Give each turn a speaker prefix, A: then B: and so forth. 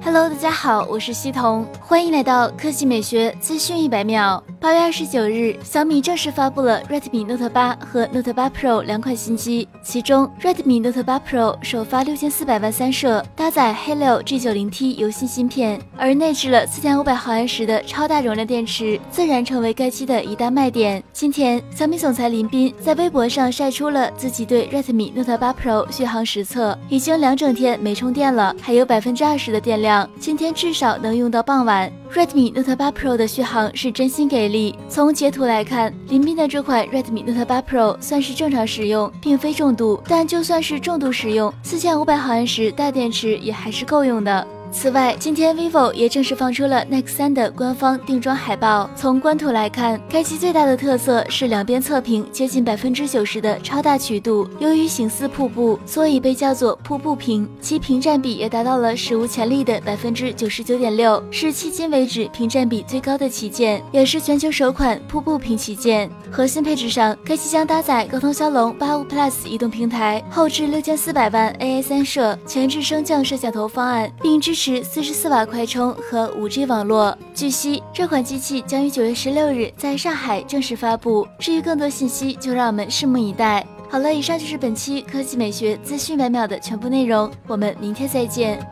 A: Hello，大家好，我是西彤，欢迎来到科技美学资讯一百秒。八月二十九日，小米正式发布了 Redmi Note 八和 Note 八 Pro 两款新机，其中 Redmi Note 八 Pro 首发六千四百万三摄，搭载 Helio G90T 游戏芯片，而内置了四千五百毫安时的超大容量电池，自然成为该机的一大卖点。今天，小米总裁林斌在微博上晒出了自己对 Redmi Note 八 Pro 续航实测，已经两整天没充电了，还有百分之二十的电量。量今天至少能用到傍晚。Redmi Note 8 Pro 的续航是真心给力。从截图来看，林斌的这款 Redmi Note 8 Pro 算是正常使用，并非重度。但就算是重度使用，四千五百毫安时大电池也还是够用的。此外，今天 vivo 也正式放出了 Nex 3的官方定妆海报。从官图来看，该机最大的特色是两边侧屏接近百分之九十的超大曲度。由于形似瀑布，所以被叫做瀑布屏。其屏占比也达到了史无前例的百分之九十九点六，是迄今为止屏占比最高的旗舰，也是全球首款瀑布屏旗舰。核心配置上，该机将搭载高通骁龙八五 Plus 移动平台，后置六千四百万 AI 三摄前置升降摄像头方案，并支持。是四十四瓦快充和五 G 网络。据悉，这款机器将于九月十六日在上海正式发布。至于更多信息，就让我们拭目以待。好了，以上就是本期科技美学资讯百秒的全部内容，我们明天再见。